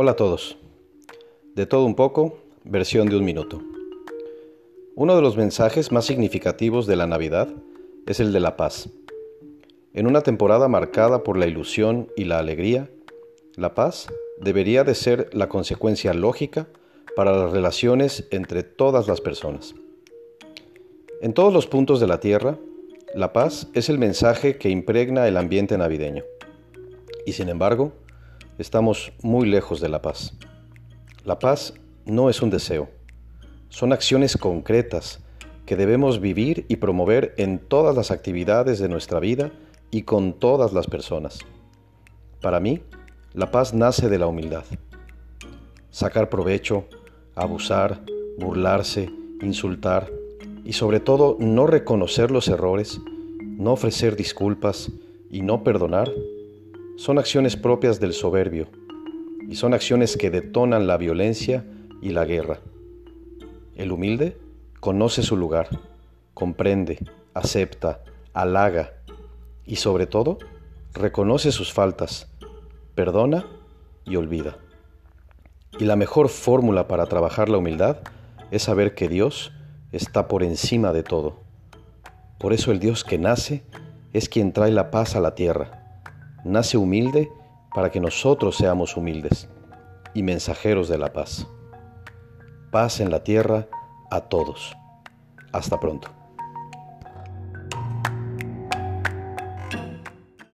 Hola a todos. De todo un poco, versión de un minuto. Uno de los mensajes más significativos de la Navidad es el de la paz. En una temporada marcada por la ilusión y la alegría, la paz debería de ser la consecuencia lógica para las relaciones entre todas las personas. En todos los puntos de la Tierra, la paz es el mensaje que impregna el ambiente navideño. Y sin embargo, estamos muy lejos de la paz. La paz no es un deseo, son acciones concretas que debemos vivir y promover en todas las actividades de nuestra vida y con todas las personas. Para mí, la paz nace de la humildad. Sacar provecho, abusar, burlarse, insultar y sobre todo no reconocer los errores, no ofrecer disculpas y no perdonar son acciones propias del soberbio y son acciones que detonan la violencia y la guerra. El humilde conoce su lugar, comprende, acepta, halaga y sobre todo reconoce sus faltas, perdona y olvida. Y la mejor fórmula para trabajar la humildad es saber que Dios está por encima de todo. Por eso el Dios que nace es quien trae la paz a la tierra nace humilde para que nosotros seamos humildes y mensajeros de la paz. Paz en la tierra a todos. Hasta pronto.